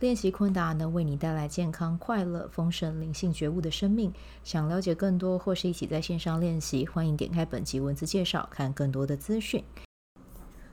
练习昆达能为你带来健康、快乐、丰盛、灵性觉悟的生命。想了解更多或是一起在线上练习，欢迎点开本集文字介绍，看更多的资讯。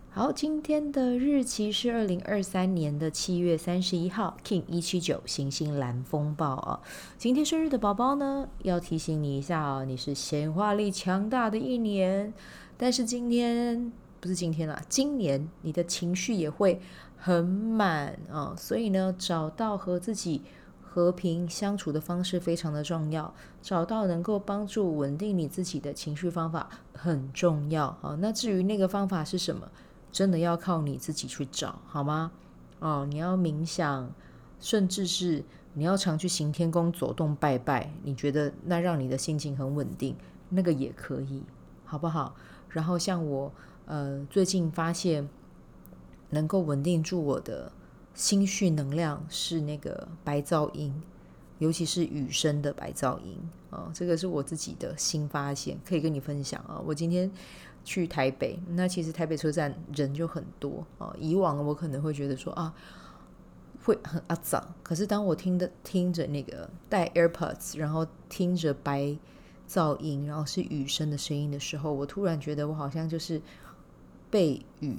好，今天的日期是二零二三年的七月三十一号，King 一七九行星蓝风暴啊。今天生日的宝宝呢，要提醒你一下啊，你是显化力强大的一年，但是今天不是今天啦，今年你的情绪也会。很满啊，所以呢，找到和自己和平相处的方式非常的重要。找到能够帮助稳定你自己的情绪方法很重要啊。那至于那个方法是什么，真的要靠你自己去找，好吗？哦，你要冥想，甚至是你要常去行天宫走动拜拜，你觉得那让你的心情很稳定，那个也可以，好不好？然后像我，呃，最近发现。能够稳定住我的心绪能量是那个白噪音，尤其是雨声的白噪音啊，这个是我自己的新发现，可以跟你分享啊。我今天去台北，那其实台北车站人就很多啊。以往我可能会觉得说啊，会很阿脏，可是当我听的听着那个戴 AirPods，然后听着白噪音，然后是雨声的声音的时候，我突然觉得我好像就是被雨。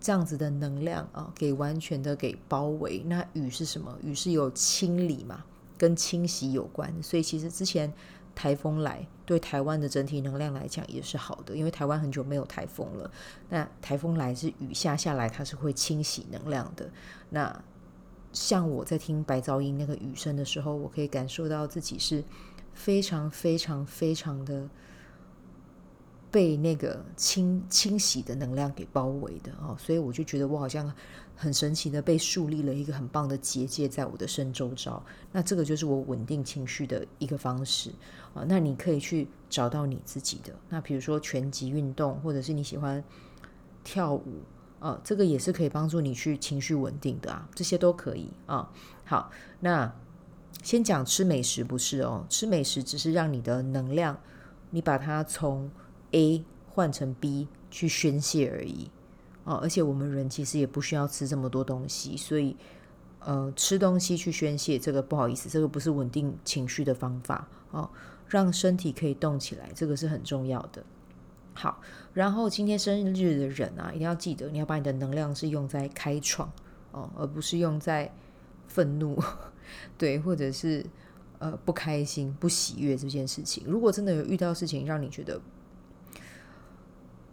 这样子的能量啊，给完全的给包围。那雨是什么？雨是有清理嘛，跟清洗有关。所以其实之前台风来，对台湾的整体能量来讲也是好的，因为台湾很久没有台风了。那台风来是雨下下来，它是会清洗能量的。那像我在听白噪音那个雨声的时候，我可以感受到自己是非常非常非常的。被那个清清洗的能量给包围的哦，所以我就觉得我好像很神奇的被树立了一个很棒的结界在我的身周遭。那这个就是我稳定情绪的一个方式啊。那你可以去找到你自己的。那比如说拳击运动，或者是你喜欢跳舞啊，这个也是可以帮助你去情绪稳定的啊。这些都可以啊。好，那先讲吃美食不是哦，吃美食只是让你的能量，你把它从 A 换成 B 去宣泄而已哦，而且我们人其实也不需要吃这么多东西，所以呃，吃东西去宣泄这个不好意思，这个不是稳定情绪的方法哦，让身体可以动起来，这个是很重要的。好，然后今天生日的人啊，一定要记得，你要把你的能量是用在开创哦，而不是用在愤怒，对，或者是呃不开心、不喜悦这件事情。如果真的有遇到事情让你觉得，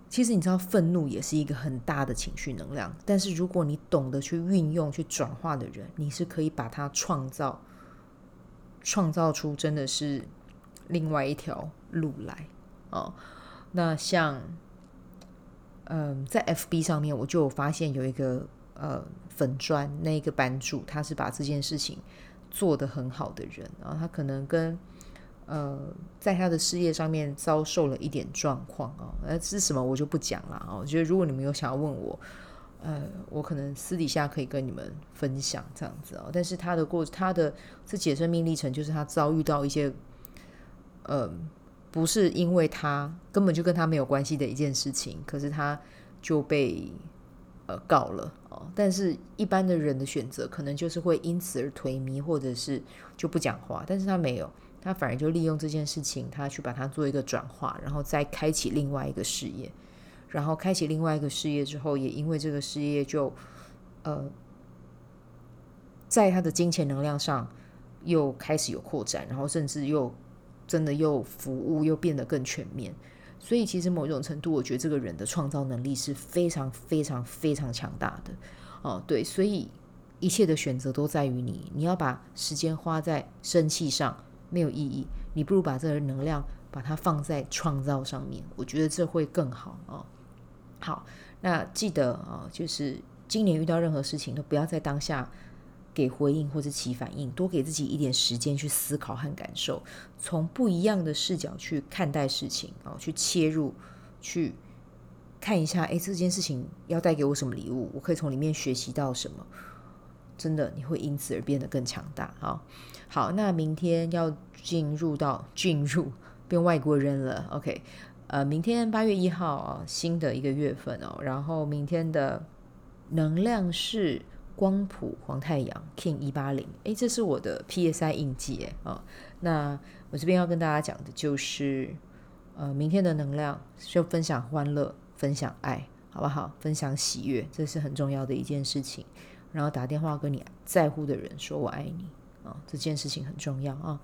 其实你知道，愤怒也是一个很大的情绪能量。但是如果你懂得去运用、去转化的人，你是可以把它创造、创造出真的是另外一条路来哦。那像，嗯、在 FB 上面，我就有发现有一个呃粉专，那一个版主他是把这件事情做得很好的人啊，然后他可能跟。呃，在他的事业上面遭受了一点状况啊，呃，是什么我就不讲了啊。我觉得如果你们有想要问我，呃，我可能私底下可以跟你们分享这样子哦。但是他的过他的自己的生命历程，就是他遭遇到一些，呃，不是因为他根本就跟他没有关系的一件事情，可是他就被呃告了哦。但是一般的人的选择，可能就是会因此而颓靡，或者是就不讲话，但是他没有。他反而就利用这件事情，他去把它做一个转化，然后再开启另外一个事业，然后开启另外一个事业之后，也因为这个事业就，呃，在他的金钱能量上又开始有扩展，然后甚至又真的又服务又变得更全面。所以其实某种程度，我觉得这个人的创造能力是非常非常非常强大的。哦，对，所以一切的选择都在于你，你要把时间花在生气上。没有意义，你不如把这个能量把它放在创造上面，我觉得这会更好啊。好，那记得啊，就是今年遇到任何事情都不要在当下给回应或者起反应，多给自己一点时间去思考和感受，从不一样的视角去看待事情啊，去切入，去看一下，哎，这件事情要带给我什么礼物？我可以从里面学习到什么？真的，你会因此而变得更强大啊！好，那明天要进入到进入变外国人了，OK？呃，明天八月一号啊，新的一个月份哦，然后明天的能量是。光谱黄太阳 King 一八零，哎，这是我的 PSI 印记哎啊、哦。那我这边要跟大家讲的就是，呃，明天的能量就分享欢乐，分享爱，好不好？分享喜悦，这是很重要的一件事情。然后打电话跟你在乎的人说我爱你啊、这件事情很重要啊。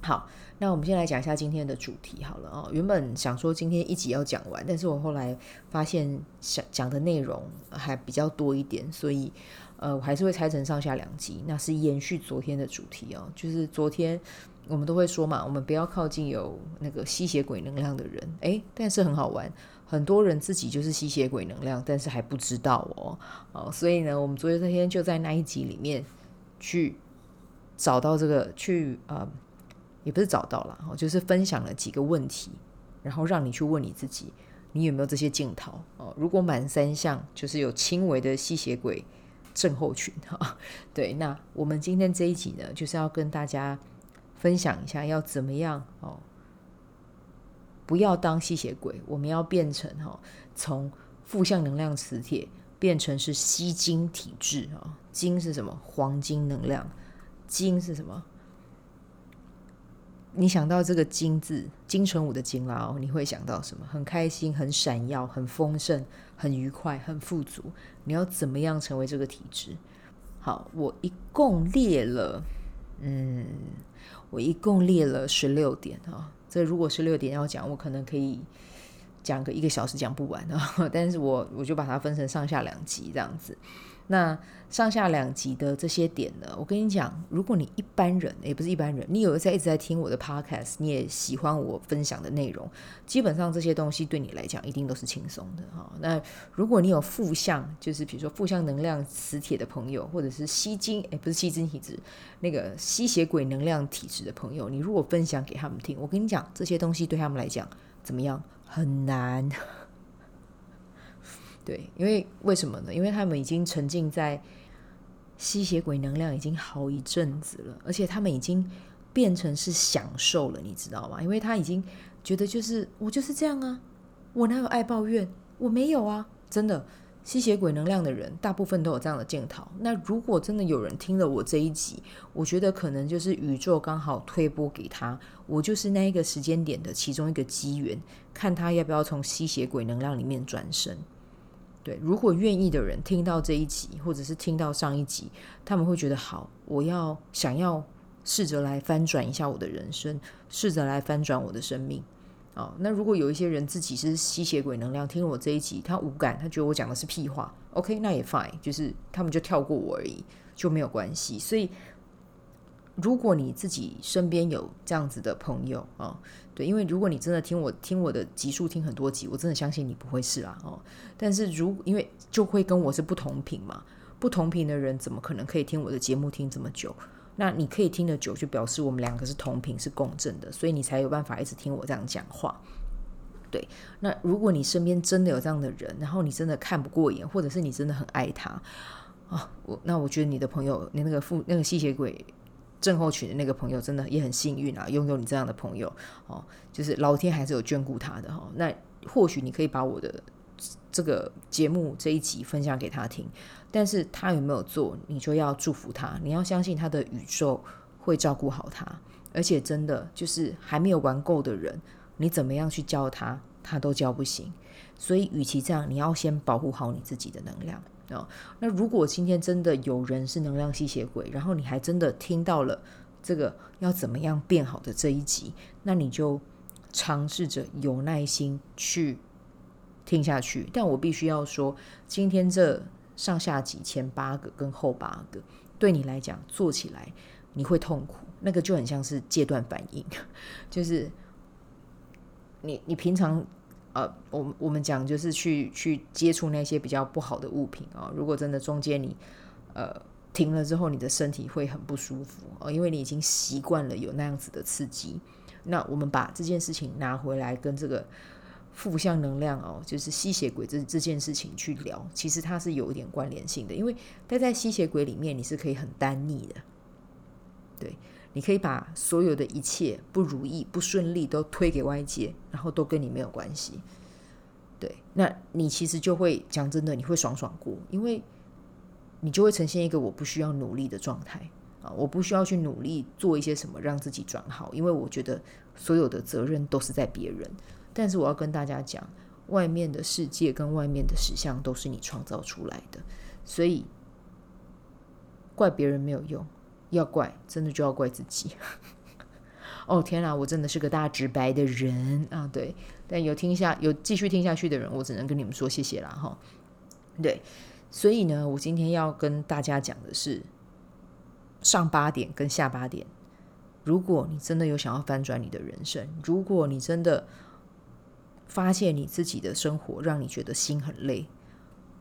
好，那我们先来讲一下今天的主题好了啊、原本想说今天一集要讲完，但是我后来发现想讲的内容还比较多一点，所以呃，我还是会拆成上下两集。那是延续昨天的主题哦，就是昨天我们都会说嘛，我们不要靠近有那个吸血鬼能量的人。诶，但是很好玩，很多人自己就是吸血鬼能量，但是还不知道哦。哦，所以呢，我们昨天那天就在那一集里面去找到这个去呃。也不是找到了，就是分享了几个问题，然后让你去问你自己，你有没有这些镜头？哦，如果满三项，就是有轻微的吸血鬼症候群哈。对，那我们今天这一集呢，就是要跟大家分享一下要怎么样哦，不要当吸血鬼，我们要变成哈，从负向能量磁铁变成是吸金体质啊。金是什么？黄金能量。金是什么？你想到这个“金”字，金城武的“金”啦哦，你会想到什么？很开心、很闪耀、很丰盛、很愉快、很富足。你要怎么样成为这个体质？好，我一共列了，嗯，我一共列了十六点啊。这如果是六点要讲，我可能可以讲个一个小时讲不完啊。但是我我就把它分成上下两集这样子。那上下两集的这些点呢，我跟你讲，如果你一般人也不是一般人，你有在一直在听我的 podcast，你也喜欢我分享的内容，基本上这些东西对你来讲一定都是轻松的哈。那如果你有负向，就是比如说负向能量磁铁的朋友，或者是吸金，诶，不是吸金体质，那个吸血鬼能量体质的朋友，你如果分享给他们听，我跟你讲，这些东西对他们来讲怎么样？很难。对，因为为什么呢？因为他们已经沉浸在吸血鬼能量已经好一阵子了，而且他们已经变成是享受了，你知道吗？因为他已经觉得就是我就是这样啊，我哪有爱抱怨？我没有啊，真的，吸血鬼能量的人大部分都有这样的镜头。那如果真的有人听了我这一集，我觉得可能就是宇宙刚好推播给他，我就是那一个时间点的其中一个机缘，看他要不要从吸血鬼能量里面转身。对，如果愿意的人听到这一集，或者是听到上一集，他们会觉得好，我要想要试着来翻转一下我的人生，试着来翻转我的生命。哦，那如果有一些人自己是吸血鬼能量，听了我这一集，他无感，他觉得我讲的是屁话，OK，那也 fine，就是他们就跳过我而已，就没有关系。所以，如果你自己身边有这样子的朋友啊。对，因为如果你真的听我听我的集数听很多集，我真的相信你不会是啦哦。但是如因为就会跟我是不同频嘛，不同频的人怎么可能可以听我的节目听这么久？那你可以听得久，就表示我们两个是同频是共振的，所以你才有办法一直听我这样讲话。对，那如果你身边真的有这样的人，然后你真的看不过眼，或者是你真的很爱他啊，我那我觉得你的朋友，你那个负那个吸血鬼。症候群的那个朋友真的也很幸运啊，拥有你这样的朋友哦，就是老天还是有眷顾他的哈。那或许你可以把我的这个节目这一集分享给他听，但是他有没有做，你就要祝福他，你要相信他的宇宙会照顾好他，而且真的就是还没有玩够的人，你怎么样去教他，他都教不行。所以，与其这样，你要先保护好你自己的能量。那如果今天真的有人是能量吸血鬼，然后你还真的听到了这个要怎么样变好的这一集，那你就尝试着有耐心去听下去。但我必须要说，今天这上下集前八个跟后八个，对你来讲做起来你会痛苦，那个就很像是戒断反应，就是你你平常。呃，我我们讲就是去去接触那些比较不好的物品啊、哦。如果真的中间你呃停了之后，你的身体会很不舒服哦，因为你已经习惯了有那样子的刺激。那我们把这件事情拿回来，跟这个负向能量哦，就是吸血鬼这这件事情去聊，其实它是有一点关联性的。因为待在吸血鬼里面，你是可以很单逆的，对，你可以把所有的一切不如意、不顺利都推给外界，然后都跟你没有关系。对，那你其实就会讲真的，你会爽爽过，因为你就会呈现一个我不需要努力的状态。啊，我不需要去努力做一些什么让自己转好，因为我觉得所有的责任都是在别人。但是我要跟大家讲，外面的世界跟外面的实相都是你创造出来的，所以怪别人没有用，要怪真的就要怪自己。哦天哪，我真的是个大直白的人啊！对，但有听下有继续听下去的人，我只能跟你们说谢谢啦哈。对，所以呢，我今天要跟大家讲的是。上八点跟下八点，如果你真的有想要翻转你的人生，如果你真的发现你自己的生活让你觉得心很累，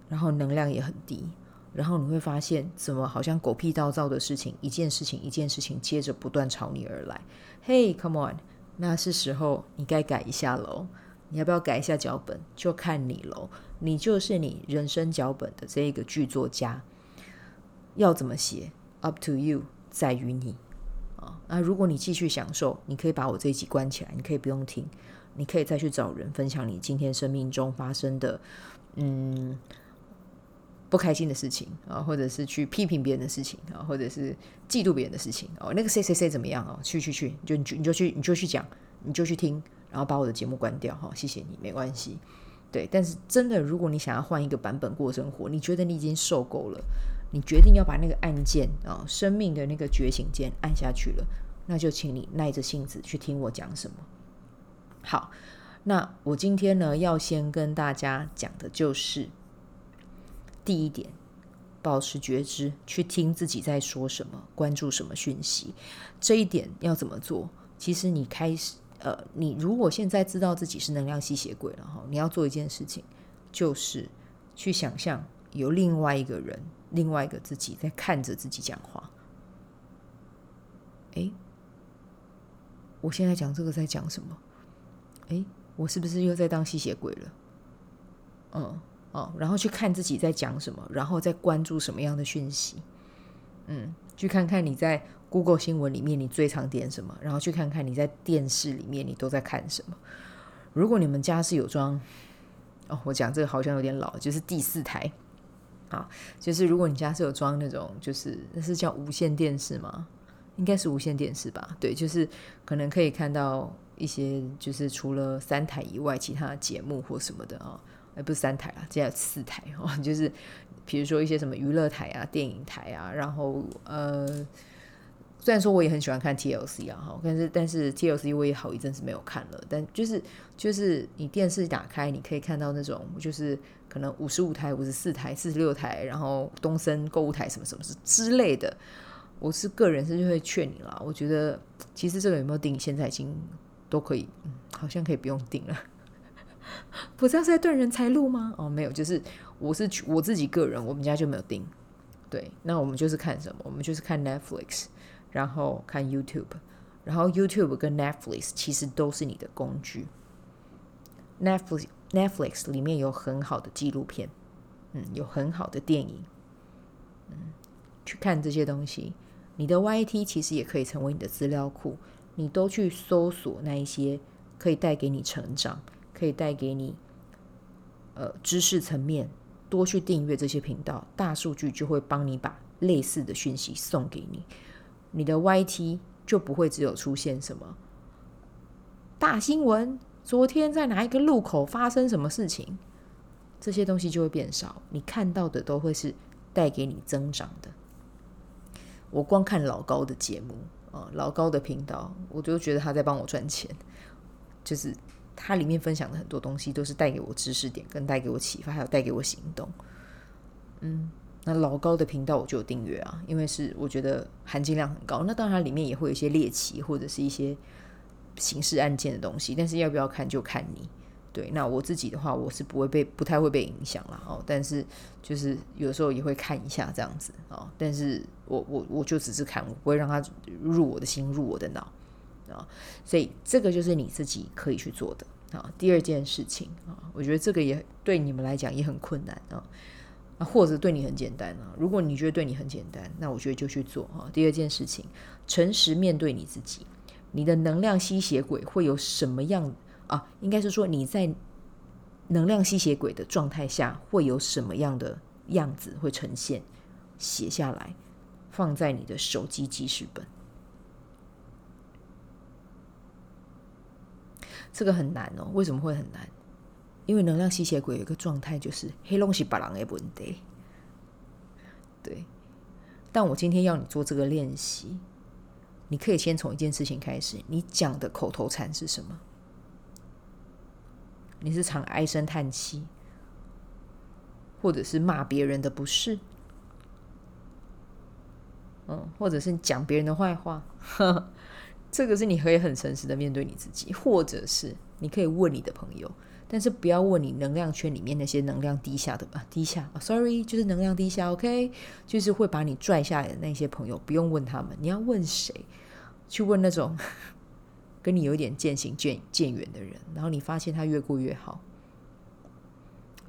然后能量也很低，然后你会发现怎么好像狗屁倒灶的事情，一件事情一件事情接着不断朝你而来。Hey，come on，那是时候你该改一下喽。你要不要改一下脚本？就看你喽。你就是你人生脚本的这一个剧作家，要怎么写？Up to you，在于你啊。那如果你继续享受，你可以把我这一集关起来，你可以不用听，你可以再去找人分享你今天生命中发生的嗯不开心的事情啊，或者是去批评别人的事情啊，或者是嫉妒别人的事情哦。那个谁谁谁怎么样啊？去去去，你就你就去你就去讲，你就去听，然后把我的节目关掉哈。谢谢你，没关系。对，但是真的，如果你想要换一个版本过生活，你觉得你已经受够了。你决定要把那个按键啊，生命的那个觉醒键按下去了，那就请你耐着性子去听我讲什么。好，那我今天呢，要先跟大家讲的就是第一点，保持觉知，去听自己在说什么，关注什么讯息。这一点要怎么做？其实你开始，呃，你如果现在知道自己是能量吸血鬼了哈，你要做一件事情，就是去想象有另外一个人。另外一个自己在看着自己讲话，诶，我现在讲这个在讲什么？诶，我是不是又在当吸血鬼了？嗯，哦，然后去看自己在讲什么，然后再关注什么样的讯息？嗯，去看看你在 Google 新闻里面你最常点什么，然后去看看你在电视里面你都在看什么。如果你们家是有装，哦，我讲这个好像有点老，就是第四台。啊，就是如果你家是有装那种，就是那是叫无线电视吗？应该是无线电视吧？对，就是可能可以看到一些，就是除了三台以外，其他的节目或什么的啊，哎，不是三台啊，现在有四台哦，就是比如说一些什么娱乐台啊、电影台啊，然后呃。虽然说我也很喜欢看 TLC 啊，哈，但是但是 TLC 我也好一阵子没有看了。但就是就是你电视打开，你可以看到那种就是可能五十五台、五十四台、四十六台，然后东森购物台什么什么之之类的。我是个人是就会劝你啦，我觉得其实这个有没有订，现在已经都可以，嗯，好像可以不用订了。不是要在断人财路吗？哦，没有，就是我是我自己个人，我们家就没有订。对，那我们就是看什么？我们就是看 Netflix。然后看 YouTube，然后 YouTube 跟 Netflix 其实都是你的工具。Netflix Netflix 里面有很好的纪录片，嗯，有很好的电影，嗯，去看这些东西。你的 YT 其实也可以成为你的资料库，你都去搜索那一些可以带给你成长，可以带给你呃知识层面，多去订阅这些频道，大数据就会帮你把类似的讯息送给你。你的 YT 就不会只有出现什么大新闻，昨天在哪一个路口发生什么事情，这些东西就会变少。你看到的都会是带给你增长的。我光看老高的节目啊，老高的频道，我就觉得他在帮我赚钱。就是他里面分享的很多东西，都是带给我知识点，跟带给我启发，还有带给我行动。嗯。那老高的频道我就有订阅啊，因为是我觉得含金量很高。那当然里面也会有一些猎奇或者是一些刑事案件的东西，但是要不要看就看你。对，那我自己的话，我是不会被不太会被影响了哦。但是就是有时候也会看一下这样子哦。但是我我我就只是看，我不会让它入我的心，入我的脑啊、所以这个就是你自己可以去做的啊、第二件事情啊、我觉得这个也对你们来讲也很困难啊、啊，或者对你很简单啊。如果你觉得对你很简单，那我觉得就去做啊、第二件事情，诚实面对你自己，你的能量吸血鬼会有什么样？啊，应该是说你在能量吸血鬼的状态下会有什么样的样子会呈现？写下来，放在你的手机记事本。这个很难哦，为什么会很难？因为能量吸血鬼有一个状态就是黑龙是白狼的问题。对，但我今天要你做这个练习，你可以先从一件事情开始，你讲的口头禅是什么？你是常唉声叹气，或者是骂别人的不是，嗯，或者是讲别人的坏话，呵呵，这个是你可以很诚实的面对你自己，或者是你可以问你的朋友，但是不要问你能量圈里面那些能量低下的吧，低下，sorry，就是能量低下，OK，就是会把你拽下来的那些朋友，不用问他们，你要问谁？去问那种。跟你有点渐行渐渐远的人，然后你发现他越过越好，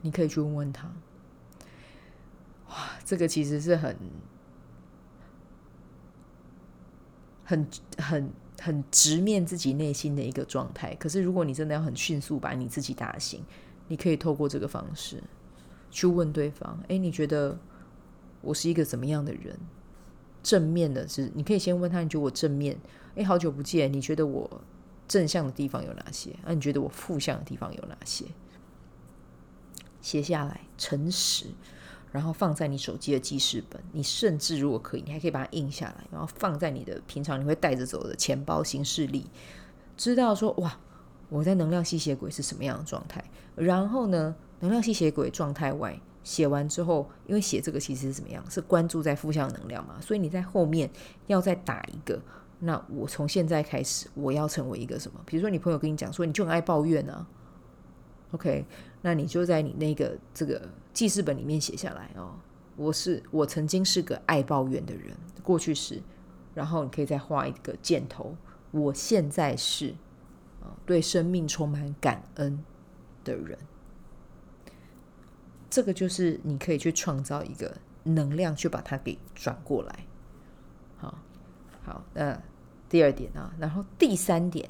你可以去问问他。哇，这个其实是很、很、很、很直面自己内心的一个状态。可是，如果你真的要很迅速把你自己打醒，你可以透过这个方式去问对方：“哎，你觉得我是一个怎么样的人？”正面的是，你可以先问他：“你觉得我正面？”哎，好久不见，你觉得我正向的地方有哪些？啊，你觉得我负向的地方有哪些？写下来，诚实，然后放在你手机的记事本。你甚至如果可以，你还可以把它印下来，然后放在你的平常你会带着走的钱包行事历，知道说哇，我在能量吸血鬼是什么样的状态。然后呢，能量吸血鬼状态外写完之后，因为写这个其实是怎么样？是关注在负向能量嘛，所以你在后面要再打一个。那我从现在开始，我要成为一个什么？比如说，你朋友跟你讲说，你就很爱抱怨啊。OK，那你就在你那个这个记事本里面写下来哦。我是我曾经是个爱抱怨的人，过去时，然后你可以再画一个箭头。我现在是啊，对生命充满感恩的人。这个就是你可以去创造一个能量，去把它给转过来。好，好，那。第二点啊，然后第三点，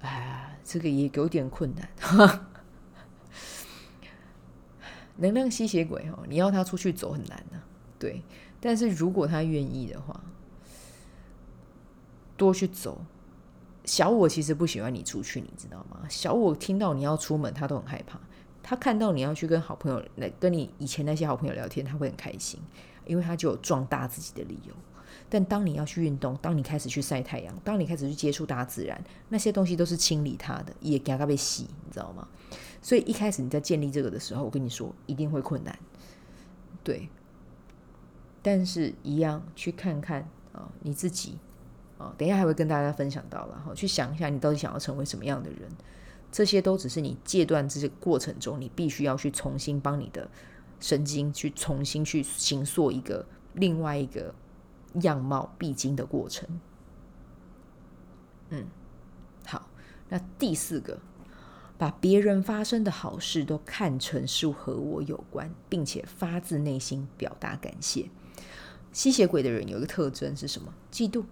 哎，这个也有点困难。能量吸血鬼哦，你要他出去走很难啊，对。但是如果他愿意的话，多去走。小我其实不喜欢你出去，你知道吗？小我听到你要出门，他都很害怕。他看到你要去跟好朋友来，跟你以前那些好朋友聊天，他会很开心，因为他就有壮大自己的理由。但当你要去运动，当你开始去晒太阳，当你开始去接触大自然，那些东西都是清理它的，也给它被洗，你知道吗？所以一开始你在建立这个的时候，我跟你说一定会困难，对。但是一样去看看啊，你自己啊，等一下还会跟大家分享到了哈，去想一下你到底想要成为什么样的人，这些都只是你戒断这个过程中，你必须要去重新帮你的神经去重新去形塑一个另外一个。样貌必经的过程，嗯，好，那第四个，把别人发生的好事都看成是和我有关，并且发自内心表达感谢。吸血鬼的人有一个特征是什么？嫉妒，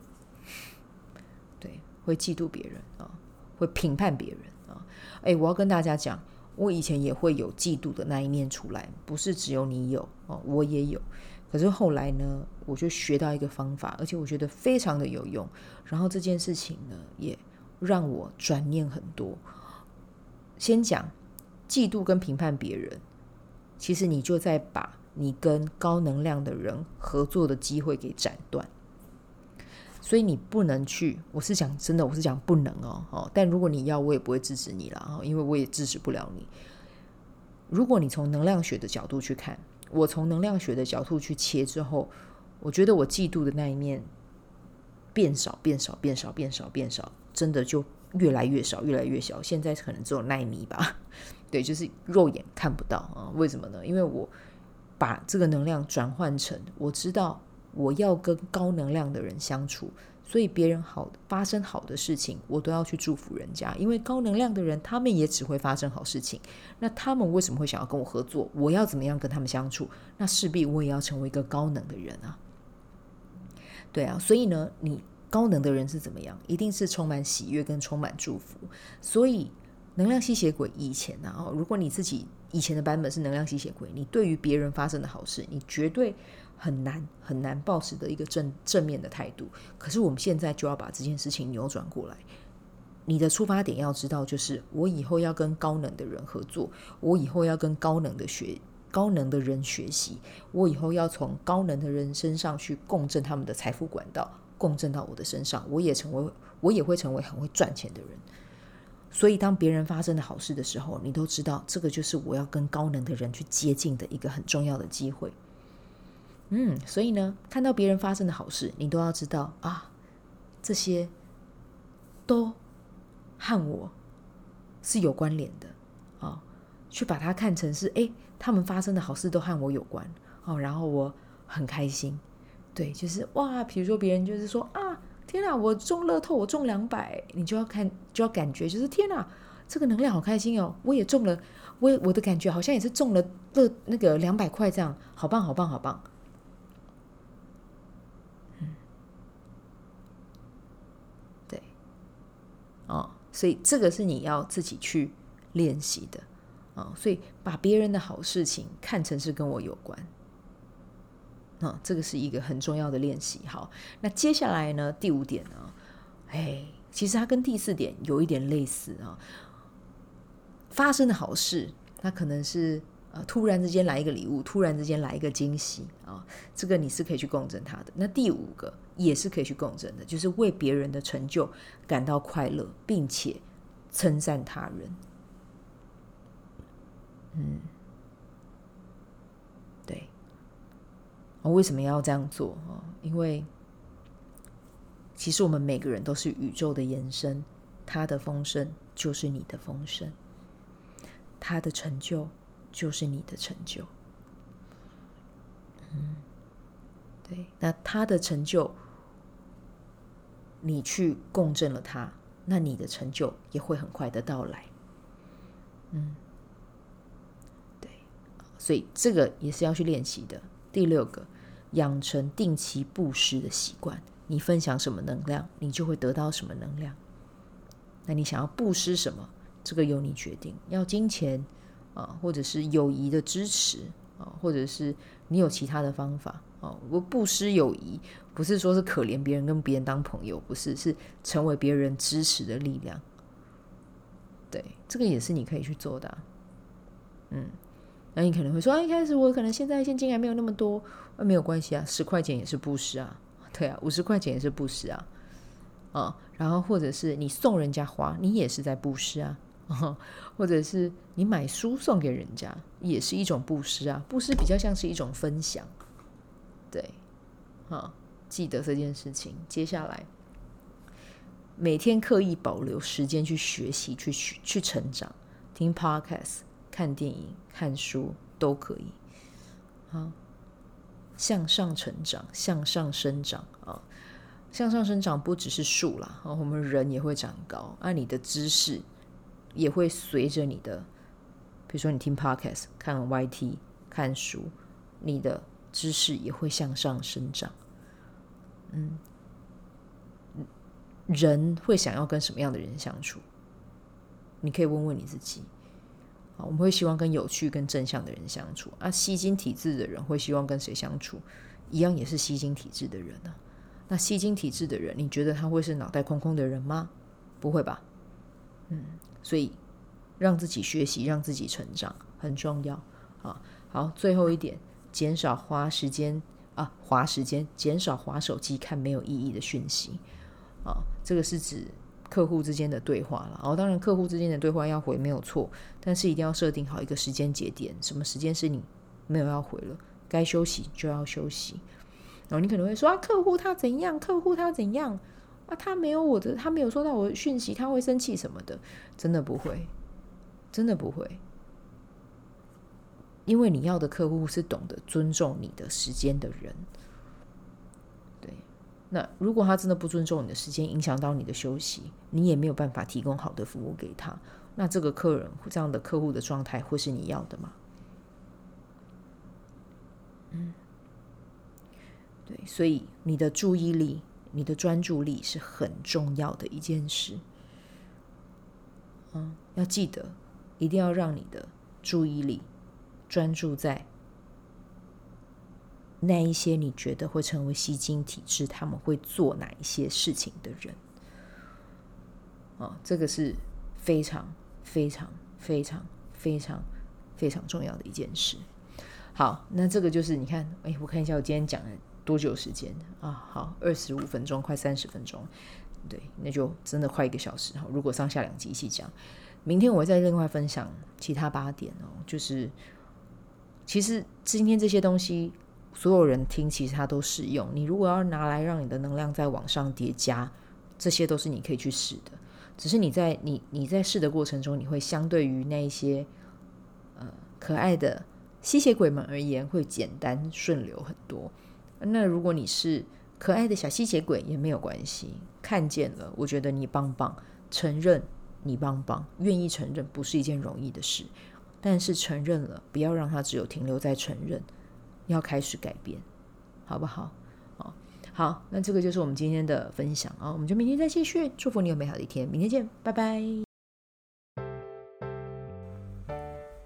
对，会嫉妒别人啊，会评判别人啊。哎，我要跟大家讲，我以前也会有嫉妒的那一面出来，不是只有你有哦，我也有。可是后来呢，我就学到一个方法，而且我觉得非常的有用。然后这件事情呢，也让我转念很多。先讲嫉妒跟评判别人，其实你就在把你跟高能量的人合作的机会给斩断。所以你不能去，我是讲真的，我是讲不能哦哦。但如果你要，我也不会制止你了，因为我也制止不了你。如果你从能量学的角度去看。我从能量学的角度去切之后，我觉得我嫉妒的那一面变少、变少、变少、变少、变少，真的就越来越少，越来越小，现在可能只有耐米吧。对，就是肉眼看不到啊。为什么呢？因为我把这个能量转换成，我知道我要跟高能量的人相处。所以别人好发生好的事情，我都要去祝福人家，因为高能量的人，他们也只会发生好事情。那他们为什么会想要跟我合作？我要怎么样跟他们相处？那势必我也要成为一个高能的人啊。对啊，所以呢，你高能的人是怎么样？一定是充满喜悦跟充满祝福。所以能量吸血鬼以前呢，哦，如果你自己以前的版本是能量吸血鬼，你对于别人发生的好事，你绝对。很难很难抱持的一个正正面的态度，可是我们现在就要把这件事情扭转过来。你的出发点要知道，就是我以后要跟高能的人合作，我以后要跟高能的学高能的人学习，我以后要从高能的人身上去共振他们的财富管道，共振到我的身上，我也成为我也会成为很会赚钱的人。所以，当别人发生的好事的时候，你都知道，这个就是我要跟高能的人去接近的一个很重要的机会。嗯，所以呢，看到别人发生的好事，你都要知道啊，这些都和我是有关联的啊，去把它看成是哎，他们发生的好事都和我有关哦，然后我很开心，对，就是哇，比如说别人就是说啊，天哪，我中乐透，我中两百，你就要看，就要感觉就是天哪，这个能量好开心哦，我也中了，我也我的感觉好像也是中了乐那个两百块这样，好棒，好棒，好棒。所以这个是你要自己去练习的啊，所以把别人的好事情看成是跟我有关，啊，这个是一个很重要的练习。好，那接下来呢，第五点呢，哎，其实它跟第四点有一点类似啊，发生的好事，它可能是。呃，突然之间来一个礼物，突然之间来一个惊喜啊，这个你是可以去共振它的。那第五个也是可以去共振的，就是为别人的成就感到快乐，并且称赞他人。嗯，对。我为什么要这样做啊？因为其实我们每个人都是宇宙的延伸，他的丰盛就是你的丰盛，他的成就。就是你的成就，嗯，对，那他的成就，你去共振了他，那你的成就也会很快的到来，嗯，对，所以这个也是要去练习的。第六个，养成定期布施的习惯。你分享什么能量，你就会得到什么能量。那你想要布施什么，这个由你决定。要金钱。啊，或者是友谊的支持啊，或者是你有其他的方法啊。我布施友谊，不是说是可怜别人，跟别人当朋友，不是，是成为别人支持的力量。对，这个也是你可以去做的。嗯，那你可能会说，啊，一开始我可能现在现金还没有那么多，啊，没有关系啊，十块钱也是布施啊，对啊，五十块钱也是布施啊，啊，然后或者是你送人家花，你也是在布施啊。或者是你买书送给人家，也是一种布施啊。布施比较像是一种分享，对，啊，记得这件事情。接下来，每天刻意保留时间去学习、去去成长，听 podcast、看电影、看书都可以。啊，向上成长，向上生长啊！向上生长不只是树啦，我们人也会长高。按你的知识。也会随着你的，比如说你听 podcast、看 YT、看书，你的知识也会向上生长。嗯，人会想要跟什么样的人相处？你可以问问你自己。啊，我们会希望跟有趣、跟正向的人相处。啊，吸金体质的人会希望跟谁相处？一样也是吸金体质的人啊。那吸金体质的人，你觉得他会是脑袋空空的人吗？不会吧？嗯。所以，让自己学习，让自己成长很重要啊！好，最后一点，减少花时间啊，花时间，减少划手机看没有意义的讯息啊。这个是指客户之间的对话了。哦，当然，客户之间的对话要回没有错，但是一定要设定好一个时间节点，什么时间是你没有要回了，该休息就要休息。然后你可能会说啊，客户他怎样？客户他怎样？啊，他没有我的，他没有收到我的讯息，他会生气什么的？真的不会，真的不会，因为你要的客户是懂得尊重你的时间的人。对，那如果他真的不尊重你的时间，影响到你的休息，你也没有办法提供好的服务给他。那这个客人这样的客户的状态会是你要的吗？嗯，对，所以你的注意力。你的专注力是很重要的一件事，嗯，要记得，一定要让你的注意力专注在那一些你觉得会成为吸金体质，他们会做哪一些事情的人，啊，这个是非常非常非常非常非常重要的一件事。好，那这个就是你看，哎，我看一下我今天讲的。多久时间啊？好，二十五分钟，快三十分钟，对，那就真的快一个小时。如果上下两集一起讲，明天我会再另外分享其他八点哦。就是其实今天这些东西，所有人听其实它都适用。你如果要拿来让你的能量再往上叠加，这些都是你可以去试的。只是你在你你在试的过程中，你会相对于那一些呃可爱的吸血鬼们而言，会简单顺流很多。那如果你是可爱的小吸血鬼也没有关系，看见了，我觉得你棒棒，承认你棒棒，愿意承认不是一件容易的事，但是承认了，不要让它只有停留在承认，要开始改变，好不好？好，好，那这个就是我们今天的分享啊，我们就明天再继续，祝福你有美好的一天，明天见，拜拜。